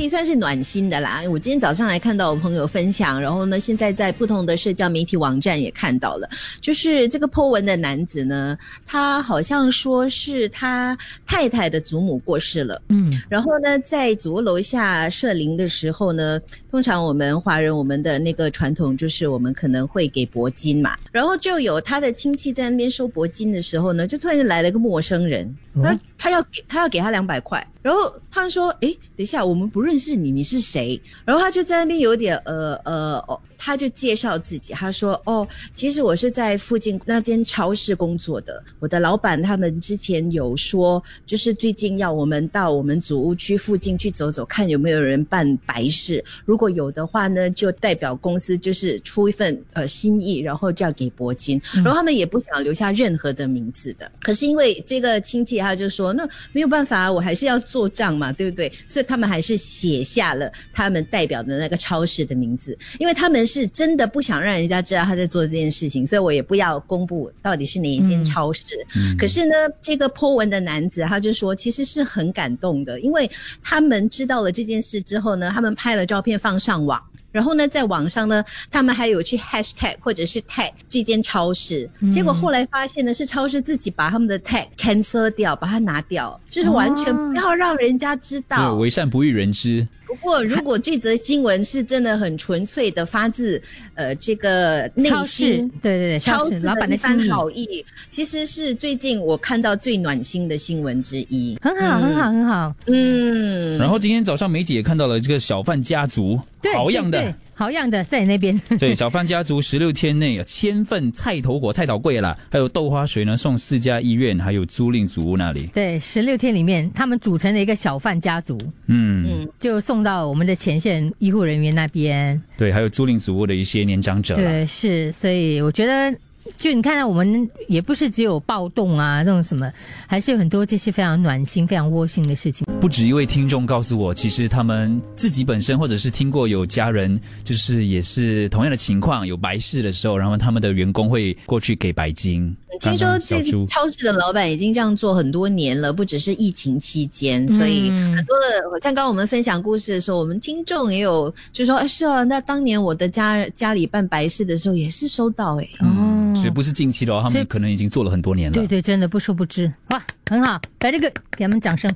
可以算是暖心的啦。我今天早上还看到我朋友分享，然后呢，现在在不同的社交媒体网站也看到了，就是这个 Po 文的男子呢，他好像说是他太太的祖母过世了，嗯，然后呢，在祖屋楼下设灵的时候呢，通常我们华人我们的那个传统就是我们可能会给铂金嘛，然后就有他的亲戚在那边收铂金的时候呢，就突然间来了一个陌生人，他他要给他要给他两百块，然后他说，哎，等一下，我们不认识你，你是谁？然后他就在那边有点呃呃哦。他就介绍自己，他说：“哦，其实我是在附近那间超市工作的。我的老板他们之前有说，就是最近要我们到我们祖屋区附近去走走，看有没有人办白事。如果有的话呢，就代表公司就是出一份呃心意，然后就要给铂金。然后他们也不想留下任何的名字的。可是因为这个亲戚他就说，那没有办法，我还是要做账嘛，对不对？所以他们还是写下了他们代表的那个超市的名字，因为他们。”是真的不想让人家知道他在做这件事情，所以我也不要公布到底是哪一间超市。可是呢，这个 Po 文的男子他就说，其实是很感动的，因为他们知道了这件事之后呢，他们拍了照片放上网，然后呢，在网上呢，他们还有去 Hashtag 或者是 Tag 这间超市，结果后来发现呢，是超市自己把他们的 Tag cancel 掉，把它拿掉，就是完全不要让人家知道，为善不欲人知。不过，如果这则新闻是真的很纯粹的发自呃这个内心，对对对，超市老板的心好意，其实是最近我看到最暖心的新闻之一。很好，很好，很好。嗯。然后今天早上梅姐也看到了这个小贩家族，好样的。好样的，在你那边。对，小贩家族十六天内有千份菜头果、菜头柜啦，还有豆花水呢，送四家医院，还有租赁组屋那里。对，十六天里面，他们组成了一个小贩家族，嗯嗯，就送到我们的前线医护人员那边。对，还有租赁组屋的一些年长者。对，是，所以我觉得。就你看到我们也不是只有暴动啊，那种什么，还是有很多这些非常暖心、非常窝心的事情。不止一位听众告诉我，其实他们自己本身或者是听过有家人，就是也是同样的情况，有白事的时候，然后他们的员工会过去给白金。听说这个超市的老板已经这样做很多年了，不只是疫情期间，所以很多的像刚我们分享故事的时候，我们听众也有就说：“哎，是啊，那当年我的家家里办白事的时候也是收到哎。”哦。所以不是近期的哦，他们可能已经做了很多年了。对对，真的不说不知，哇，很好，来这个给他们掌声。